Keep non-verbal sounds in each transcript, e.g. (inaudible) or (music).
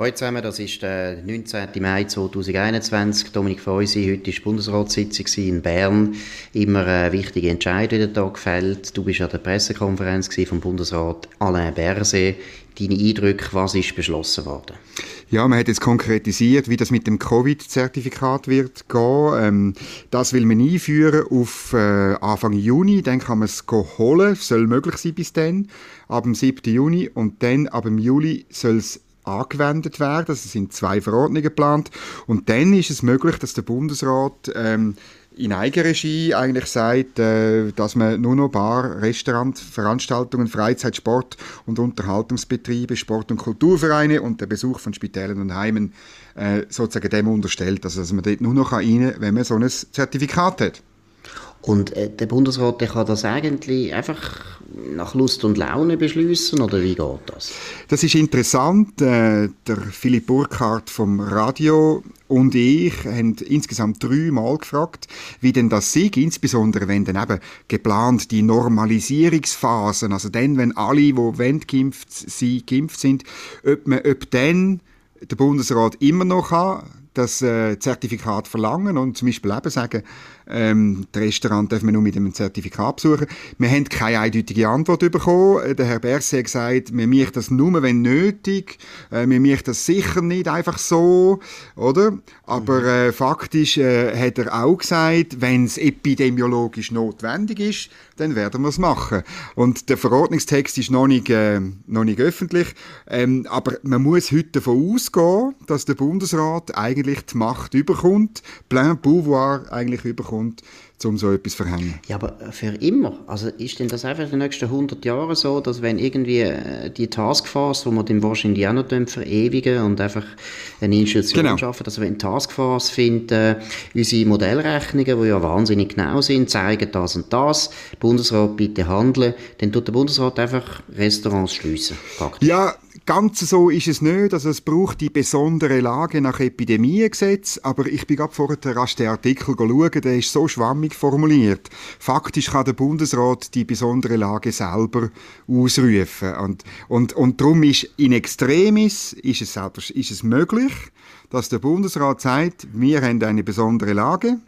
Hallo zusammen, das ist der 19. Mai 2021. Dominik Feusi, heute war Bundesratssitzung in Bern. Immer eine wichtige Entscheidung, die da gefällt. Du bist an der Pressekonferenz vom Bundesrat Alain Berset. Deine Eindrücke, was ist beschlossen worden? Ja, man hat jetzt konkretisiert, wie das mit dem Covid-Zertifikat wird gehen. Ähm, das will man einführen auf äh, Anfang Juni. Dann kann man es holen. Soll möglich sein bis dann. Ab dem 7. Juni. Und dann ab dem Juli soll es angewendet werden. Also es sind zwei Verordnungen geplant. Und dann ist es möglich, dass der Bundesrat ähm, in Eigenregie eigentlich sagt, äh, dass man nur noch Bar, Restaurant, Veranstaltungen, Freizeit, Sport und Unterhaltungsbetriebe, Sport- und Kulturvereine und der Besuch von Spitälern und Heimen äh, sozusagen dem unterstellt. Also dass man dort nur noch rein kann, wenn man so ein Zertifikat hat. Und äh, der Bundesrat der kann das eigentlich einfach nach Lust und Laune beschließen oder wie geht das? Das ist interessant. Äh, der Philipp Burkhardt vom Radio und ich haben insgesamt dreimal gefragt, wie denn das sei, insbesondere wenn dann eben geplant die Normalisierungsphasen, also dann, wenn alle, die wollen, geimpft sind, geimpft sind, ob, man, ob dann der Bundesrat immer noch kann, das äh, Zertifikat verlangen und zum Beispiel eben sagen, ähm, das Restaurant darf man nur mit einem Zertifikat besuchen. Wir haben keine eindeutige Antwort bekommen. Äh, der Herr Berset hat gesagt, wir machen das nur, wenn nötig. Äh, wir machen das sicher nicht einfach so, oder? Aber äh, faktisch äh, hat er auch gesagt, wenn es epidemiologisch notwendig ist, dann werden wir es machen. Und der Verordnungstext ist noch nicht, äh, noch nicht öffentlich, ähm, aber man muss heute davon ausgehen, dass der Bundesrat eigentlich die Macht überkommt, plein pouvoir eigentlich überkommt kommt, um so etwas zu verhängen. Ja, aber für immer? Also ist denn das einfach in den nächsten 100 Jahren so, dass wenn irgendwie äh, die Taskforce, wo wir dann wahrscheinlich auch noch verewigen und einfach eine Institution genau. schaffen, also wenn die Taskforce findet, äh, unsere Modellrechnungen, die ja wahnsinnig genau sind, zeigen das und das, Bundesrat bitte handeln, dann tut der Bundesrat einfach Restaurants schliessen. Ja, Ganz so ist es nicht. Also es braucht die besondere Lage nach Epidemiegesetz. Aber ich bin gerade vorher rasch den Artikel schauen, der ist so schwammig formuliert. Faktisch kann der Bundesrat die besondere Lage selber ausrufen. Und, und, und darum ist in Extremis ist es, selber, ist es möglich, dass der Bundesrat sagt, wir haben eine besondere Lage.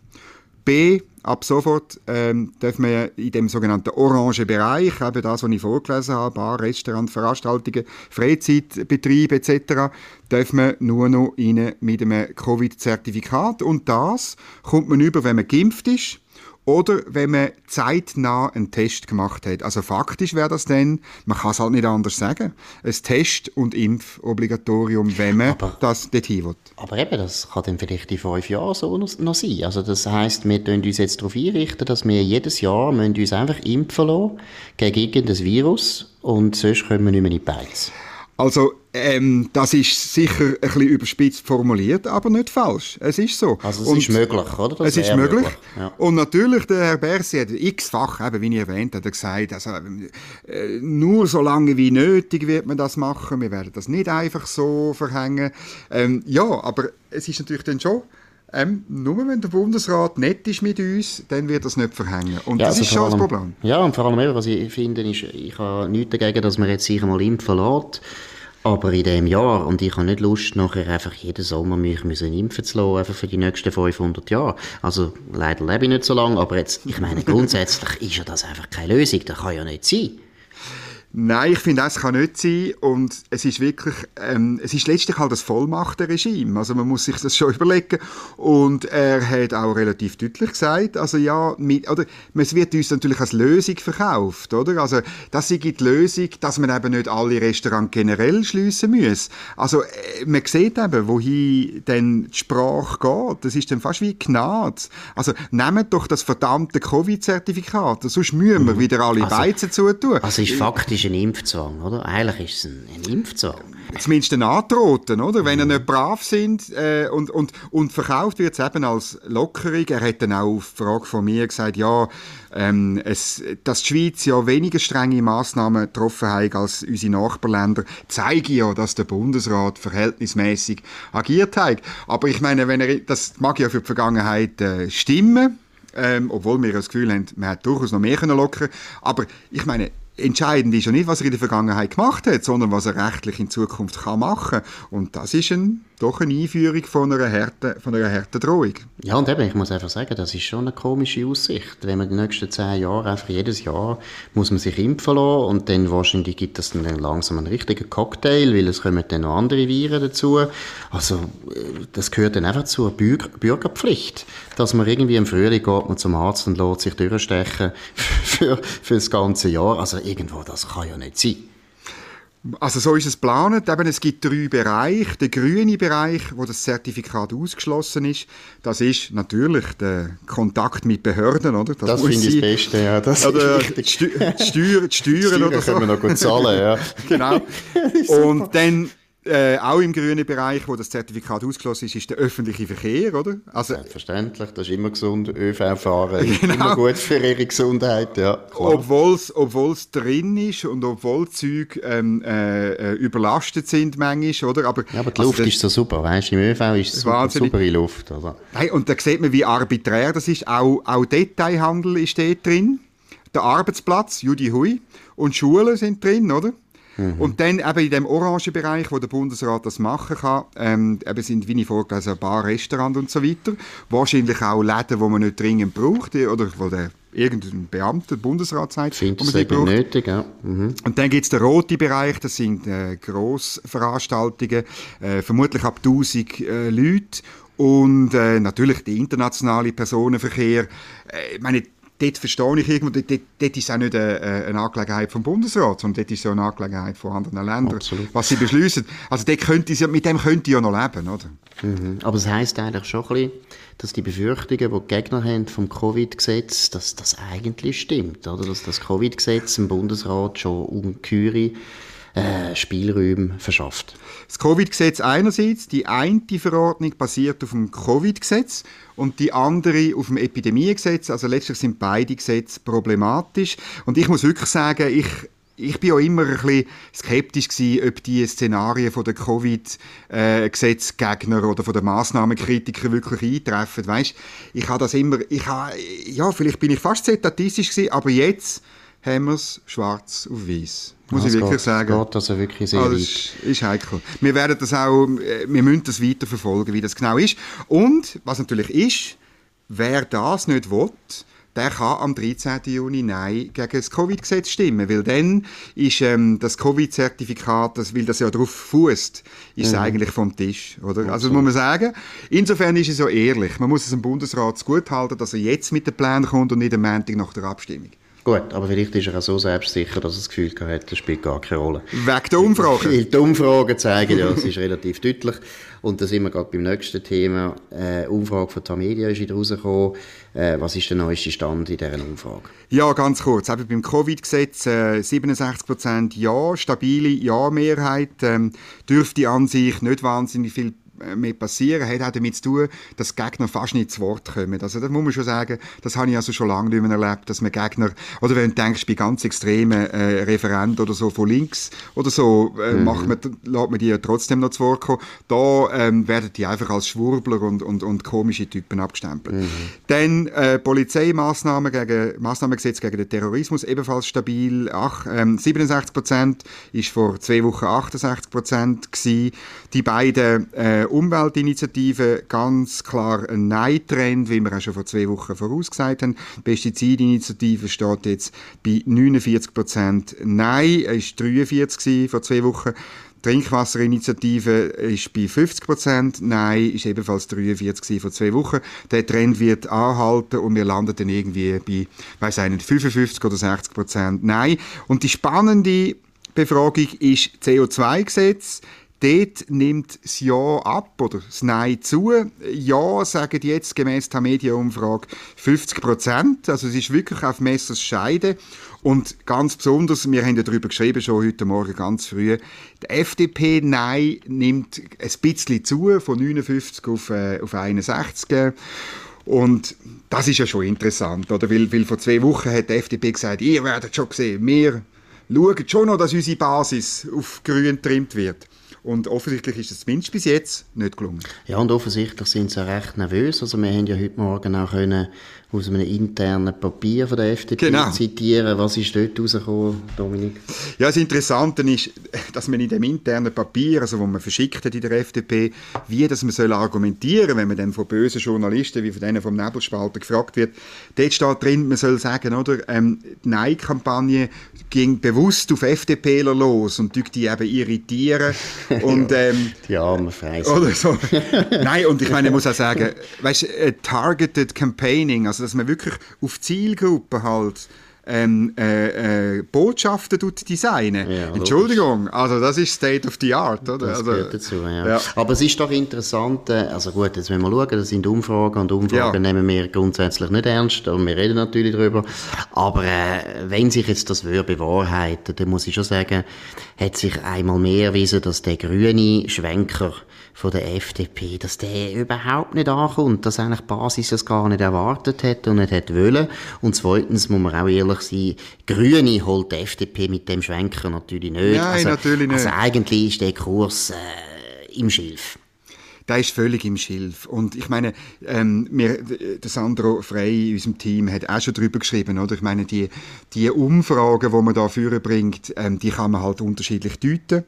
B, ab sofort ähm, dürfen wir in dem sogenannten orangen Bereich, eben das, was ich vorgelesen habe, Bar, Restaurant, Veranstaltungen, Freizeitbetriebe etc., dürfen wir nur noch rein mit einem Covid-Zertifikat. Und das kommt man über, wenn man geimpft ist oder wenn man zeitnah einen Test gemacht hat. Also faktisch wäre das dann, man kann es halt nicht anders sagen, ein Test- und Impfobligatorium, wenn man aber, das dorthin will. Aber eben, das kann dann vielleicht in fünf Jahren so noch sein. Also das heisst, wir tun uns jetzt darauf einrichten, dass wir jedes Jahr müssen uns einfach impfen lassen gegen irgendein Virus und sonst können wir nicht mehr in die Beiz. Also ähm, das ist sicher ein bisschen überspitzt formuliert, aber nicht falsch. Es ist so. Also es und ist möglich, oder? Das es ist möglich. möglich. Ja. Und natürlich, der Herr Bersi hat x-fach, eben, wie ich erwähnt hat er gesagt, also, äh, nur so lange wie nötig wird man das machen. Wir werden das nicht einfach so verhängen. Ähm, ja, aber es ist natürlich dann schon ähm, nur wenn der Bundesrat nett ist mit uns, dann wird das nicht verhängen. Und ja, das also ist schon allem, das Problem. Ja, und vor allem, was ich finde, ist, ich habe nichts dagegen, dass man jetzt sich einmal impfen lässt. Aber in dem Jahr, und ich habe nicht Lust, nachher einfach jeden Sommer mich müssen impfen zu lassen, einfach für die nächsten 500 Jahre. Also, leider lebe ich nicht so lange, aber jetzt, ich meine, (laughs) grundsätzlich ist ja das einfach keine Lösung. Das kann ja nicht sein. Nein, ich finde, das kann nicht sein. Und es ist wirklich, ähm, es ist letztlich halt das Vollmachtenregime. Also man muss sich das schon (laughs) überlegen. Und er hat auch relativ deutlich gesagt, also ja, mit, oder, es wird uns natürlich als Lösung verkauft, oder? Also, das ist die Lösung, dass man eben nicht alle Restaurants generell schliessen muss. Also, äh, man sieht eben, wohin denn die Sprache geht. Das ist dann fast wie Gnade. Also, nehmt doch das verdammte Covid-Zertifikat, sonst müssen wir mhm. wieder alle also, Beizen zutun. Also, ist faktisch ist ein Impfzwang, oder? Eigentlich ist es ein, ein Impfzwang. Zumindest ein Androhten, oder? Wenn mhm. er nicht brav sind äh, und, und, und verkauft wird es eben als Lockerung. Er hat dann auch auf Frage von mir gesagt, ja, ähm, es, dass die Schweiz ja weniger strenge Massnahmen getroffen hat als unsere Nachbarländer, zeige ja, dass der Bundesrat verhältnismäßig agiert hat. Aber ich meine, wenn er, das mag ja für die Vergangenheit äh, stimmen, ähm, obwohl wir das Gefühl haben, man hat durchaus noch mehr können lockern Aber ich meine, entscheidend ist ja nicht, was er in der Vergangenheit gemacht hat, sondern was er rechtlich in Zukunft kann machen. Und das ist ein doch eine Einführung von einer harten, von einer harten Drohung. Ja, und eben, ich muss einfach sagen, das ist schon eine komische Aussicht. Wenn man die nächsten zehn Jahre, einfach jedes Jahr, muss man sich impfen lassen und dann wahrscheinlich gibt es dann langsam einen richtigen Cocktail, weil es kommen dann noch andere Viren dazu. Also, das gehört dann einfach zur Bürger Bürgerpflicht, dass man irgendwie im Frühling geht man zum Arzt und lässt sich durchstechen (laughs) für, für das ganze Jahr. Also, irgendwo, das kann ja nicht sein. Also so ist es geplant. Eben, es gibt drei Bereiche. Der grüne Bereich, wo das Zertifikat ausgeschlossen ist, das ist natürlich der Kontakt mit Behörden, oder? Das, das finde ich das Beste, ja. Das oder die, Steuern, die Steuern, Steuern oder so. können wir noch gut zahlen, ja. (laughs) genau. (laughs) Und dann äh, auch im grünen Bereich, wo das Zertifikat ausgeschlossen ist, ist der öffentliche Verkehr, oder? Also, Selbstverständlich, das ist immer gesund. ÖV fahren (laughs) genau. immer gut für ihre Gesundheit, ja. Obwohl es drin ist und obwohl Züge ähm, äh, äh, überlastet sind manchmal, oder? Aber, ja, aber die also Luft ist so super, weißt du? Im ÖV ist es super, super Luft, oder? Hey, und da sieht man, wie arbiträr das ist. Auch, auch Detailhandel ist dort drin. Der Arbeitsplatz, Judy Hui. Und Schulen sind drin, oder? Mhm. Und dann eben in dem orangen Bereich, wo der Bundesrat das machen kann, ähm, eben sind, wie ich vorgelesen habe, Bar, Restaurant und so weiter. Wahrscheinlich auch Läden, die man nicht dringend braucht, oder wo der irgendein Beamter, Bundesrat sagt, Finde wo man sie braucht. nötig, ja. Mhm. Und dann gibt es den roten Bereich, das sind äh, Grossveranstaltungen, äh, vermutlich ab 1000 äh, Leute und äh, natürlich der internationale Personenverkehr. Äh, ich meine, dort verstehe ich irgendwo, dort, dort ist auch nicht eine, eine, Angelegenheit vom Bundesrat, sondern dort ist es eine Angelegenheit von anderen Ländern, Absolut. was sie beschließen. Also dort könnte sie, mit dem könnte ich ja noch leben, oder? Mhm. Aber es heisst eigentlich schon ein bisschen, dass die Befürchtungen, die die Gegner haben vom Covid-Gesetz, dass das eigentlich stimmt, oder? Dass das Covid-Gesetz im Bundesrat schon ungeheure äh, Spielräume verschafft. Das Covid-Gesetz einerseits, die eine Verordnung basiert auf dem Covid-Gesetz und die andere auf dem Epidemiegesetz. Also letztlich sind beide Gesetze problematisch. Und ich muss wirklich sagen, ich ich bin auch immer ein bisschen skeptisch gewesen, ob die Szenarien der Covid-Gesetzgegner oder den Massnahmenkritiker wirklich eintreffen. Weißt, ich habe das immer, ich habe, ja, vielleicht bin ich fast statistisch gewesen, aber jetzt haben wir es schwarz auf weiß. Muss ja, ich wirklich geht, sagen. Geht also wirklich sehr also ist, ist heikel. Wir werden das auch, äh, wir müssen das weiter verfolgen, wie das genau ist. Und, was natürlich ist, wer das nicht will, der kann am 13. Juni Nein gegen das Covid-Gesetz stimmen, weil dann ist ähm, das Covid-Zertifikat, das, weil das ja darauf fußt, ist mhm. eigentlich vom Tisch, oder? Also muss man sagen, insofern ist es so ehrlich. Man muss es dem Bundesrat gut halten, dass er jetzt mit den Plänen kommt und nicht am Montag nach der Abstimmung. Gut, aber vielleicht ist er auch so selbstsicher, dass er das Gefühl hat, das spielt gar keine Rolle. Wegen der Umfragen? Weil die Umfragen zeigen, ja, es ist relativ deutlich. Und da sind wir gerade beim nächsten Thema. Äh, Umfrage von Tamedia ist wieder rausgekommen. Äh, was ist der neueste Stand in dieser Umfrage? Ja, ganz kurz. Eben beim Covid-Gesetz äh, 67% Ja, stabile Ja-Mehrheit. Ähm, dürfte an sich nicht wahnsinnig viel mehr passieren, hat auch damit zu tun, dass Gegner fast nicht zu Wort kommen. Also das muss man schon sagen, das habe ich also schon lange nicht mehr erlebt, dass man Gegner, oder wenn du denkst, bei ganz extremen äh, Referenten oder so von links oder so, äh, mhm. macht man, lässt man die ja trotzdem noch zu Wort kommen. Da ähm, werden die einfach als Schwurbler und, und, und komische Typen abgestempelt. Mhm. Dann äh, Polizeimaßnahmen gegen, Maßnahmengesetz gegen den Terrorismus, ebenfalls stabil. Ach, ähm, 67 Prozent ist vor zwei Wochen 68 Prozent gewesen. Die beiden äh, Umweltinitiative ganz klar ein Nein-Trend, wie wir auch schon vor zwei Wochen vorausgesagt haben. Die Pestizidinitiative steht jetzt bei 49 Prozent Nein, war 43 vor zwei Wochen. Die Trinkwasserinitiative ist bei 50 Prozent, Nein ist ebenfalls 43 vor zwei Wochen. Der Trend wird anhalten und wir landen dann irgendwie bei, weiß ich nicht, 55 oder 60 Prozent Nein. Und die spannende Befragung ist CO2-Gesetz Dort nimmt das Ja ab oder das Nein zu. Ja sagen jetzt gemäß der Medienumfrage 50 Prozent. Also es ist wirklich auf Messers Scheide. Und ganz besonders, wir haben ja darüber geschrieben, schon heute Morgen ganz früh, die FDP Nein nimmt ein bisschen zu, von 59 auf, äh, auf 61. Und das ist ja schon interessant, oder? Weil, weil vor zwei Wochen hat die FDP gesagt, ihr werdet schon sehen, wir schauen schon noch, dass unsere Basis auf grün getrimmt wird. Und offensichtlich ist es zumindest bis jetzt nicht gelungen. Ja, und offensichtlich sind sie recht nervös. Also wir haben ja heute Morgen auch können aus einem internen Papier von der FDP genau. zitieren. Was ist dort rausgekommen, Dominik? Ja, das Interessante ist, dass man in dem internen Papier, also wo man verschickt hat in der FDP, wie dass man soll argumentieren, wenn man dann von bösen Journalisten wie von denen vom Nebelspalter gefragt wird, dort steht drin, man soll sagen, oder, ähm, die Nein-Kampagne ging bewusst auf FDPler los und die eben irritieren (laughs) und ähm, die armen Freis. Oder so. (laughs) Nein, und ich meine, ich muss auch sagen, weißt, targeted campaigning, also dass man wirklich auf Zielgruppen halt ähm, äh, äh, Botschaften tut designen. Ja, Entschuldigung, also das ist State of the Art, oder? Das also, gehört dazu, ja. ja. Aber es ist doch interessant, äh, also gut, jetzt wenn wir schauen, das sind Umfragen und Umfragen nehmen wir grundsätzlich nicht ernst und wir reden natürlich darüber, aber äh, wenn sich jetzt das würde bewahrheiten, dann muss ich schon sagen, hat sich einmal mehr erwiesen, dass der grüne Schwenker von der FDP, dass der überhaupt nicht ankommt, dass eigentlich die Basis das gar nicht erwartet hat und nicht hat wollen. Und zweitens muss man auch ehrlich sein, Grüne holt die FDP mit dem Schwenker natürlich nicht. Nein, also, natürlich nicht. Also eigentlich ist der Kurs äh, im Schilf der ist völlig im Schilf. Und ich meine, ähm, wir, der Sandro Frey in unserem Team hat auch schon darüber geschrieben, oder? Ich meine, die, die Umfragen, die man da bringt, ähm, die kann man halt unterschiedlich deuten.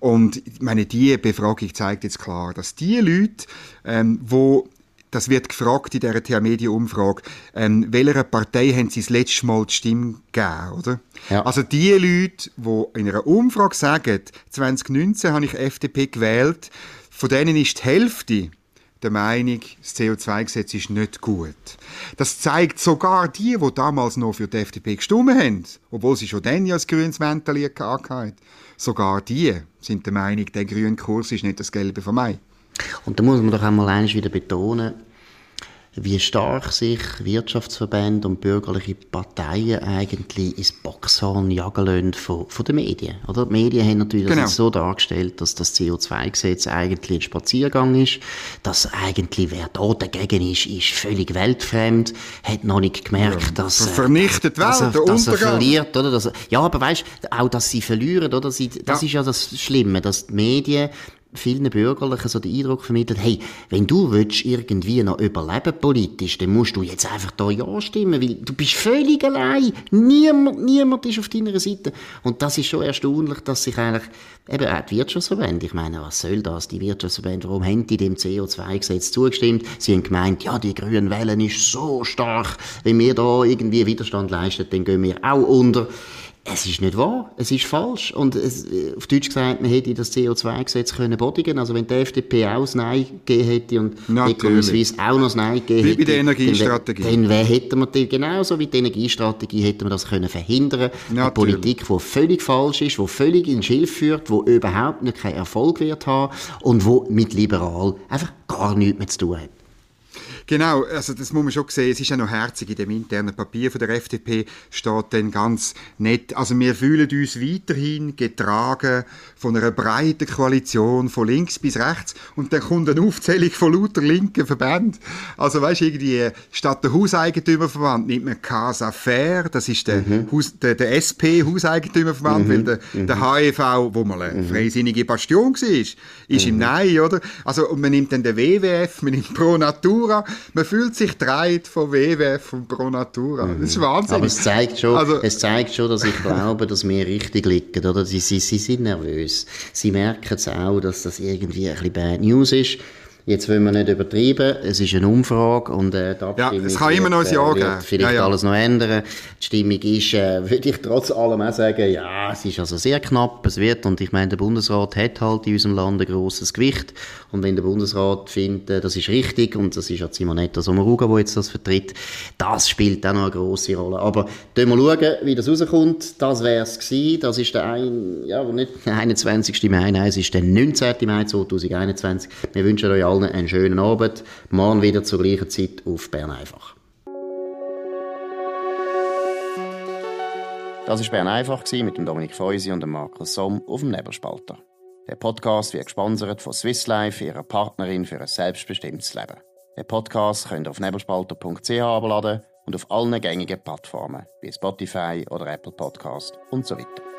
Und ich meine, die Befragung zeigt jetzt klar, dass die Leute, ähm, wo das wird gefragt in dieser TH-Media-Umfrage, ähm, welcher Partei haben sie das letzte Mal die Stimme gegeben, oder? Ja. Also die Leute, die in einer Umfrage sagen, 2019 habe ich FDP gewählt, von denen ist die Hälfte der Meinung, das CO2-Gesetz ist nicht gut. Das zeigt sogar die, die damals noch für die FDP gestimmt haben, obwohl sie schon dann ja das grünes Mäntel hatten. Sogar die sind der Meinung, der grüne Kurs ist nicht das Gelbe von Mai. Und da muss man doch einmal wieder betonen, wie stark sich Wirtschaftsverbände und bürgerliche Parteien eigentlich ins Boxhorn jagen lassen von, von den Medien. Oder? Die Medien haben natürlich genau. das so dargestellt, dass das CO2-Gesetz eigentlich ein Spaziergang ist, dass eigentlich wer da dagegen ist, ist völlig weltfremd, hat noch nicht gemerkt, ja, dass, äh, vernichtet dass, er, dass er verliert. Oder? Dass er, ja, aber weißt auch, dass sie verlieren, oder? Sie, das ja. ist ja das Schlimme, dass die Medien vielen Bürgerlichen so den Eindruck vermittelt, hey, wenn du willst irgendwie noch überleben politisch, dann musst du jetzt einfach da Ja stimmen, weil du bist völlig allein. Niemand, niemand ist auf deiner Seite. Und das ist schon erstaunlich, dass sich eigentlich eben auch die Wirtschaftsverbände, ich meine, was soll das, die Wirtschaftsverbände, warum haben die dem CO2-Gesetz zugestimmt? Sie haben gemeint, ja, die grünen Wellen ist so stark, wenn wir da irgendwie Widerstand leisten, dann gehen wir auch unter. Es ist nicht wahr, es ist falsch. Und es, auf Deutsch gesagt, man hätte das CO2-Gesetz können bodigen Also wenn die FDP auch das Nein gegeben hätte und Economy auch noch das Nein gegeben hätte. Wie bei der Energiestrategie. Dann, dann hätte man die, genauso wie die Energiestrategie, hätte man das können verhindern. Natürlich. Eine Politik, die völlig falsch ist, die völlig in Schilf führt, die überhaupt nicht keinen Erfolg wird haben und die mit liberal einfach gar nichts mehr zu tun hat. Genau, also das muss man schon sehen. Es ist ja noch herzig in dem internen Papier von der FDP steht dann ganz nett. Also wir fühlen uns weiterhin getragen von einer breiten Koalition von links bis rechts und dann kommt eine Aufzählung von lauter linken Verbänden. Also weißt du, irgendwie statt der Hauseigentümerverband nimmt man Casa Fair, das ist der, mhm. Haus, der, der SP Hauseigentümerverband, mhm. weil der, mhm. der HEV, wo mal eine mhm. freisinnige Bastion war, ist im mhm. Nein, oder? Also und man nimmt dann den WWF, man nimmt Pro Natura, man fühlt sich dreit von WWF und Pro Natura. Das ist Wahnsinn. Aber es zeigt schon, also, es zeigt schon dass ich glaube, dass wir richtig liegen. Oder? Sie, sie, sie sind nervös. Sie merken es auch, dass das irgendwie ein bisschen Bad News ist. Jetzt wollen wir nicht übertreiben, es ist eine Umfrage und äh, die Abstimmung ja, es kann immer noch ein Jahr äh, geben. vielleicht ja, ja. alles noch ändern. Die Stimmung ist, äh, (laughs) würde ich trotz allem auch sagen, ja, es ist also sehr knapp, es wird und ich meine, der Bundesrat hat halt in unserem Land ein grosses Gewicht und wenn der Bundesrat findet, äh, das ist richtig und das ist ja Simonetta Sommaruga, die jetzt das vertritt, das spielt auch noch eine grosse Rolle. Aber wir schauen, wie das rauskommt. Das wäre es gewesen. Das ist der ein, ja, nicht (laughs) der 21. Mai, nein, es ist der 19. Mai 2021. Wir wünschen euch allen einen schönen Abend. Morgen wieder zur gleichen Zeit auf Bern einfach. Das war Bern einfach mit dem Dominik Feusi und dem Markus Somm auf dem Nebelspalter. Der Podcast wird gesponsert von Swiss Life, ihrer Partnerin für ein selbstbestimmtes Leben. Den Podcast könnt ihr auf nebelspalter.ch abladen und auf allen gängigen Plattformen wie Spotify oder Apple Podcast und so weiter.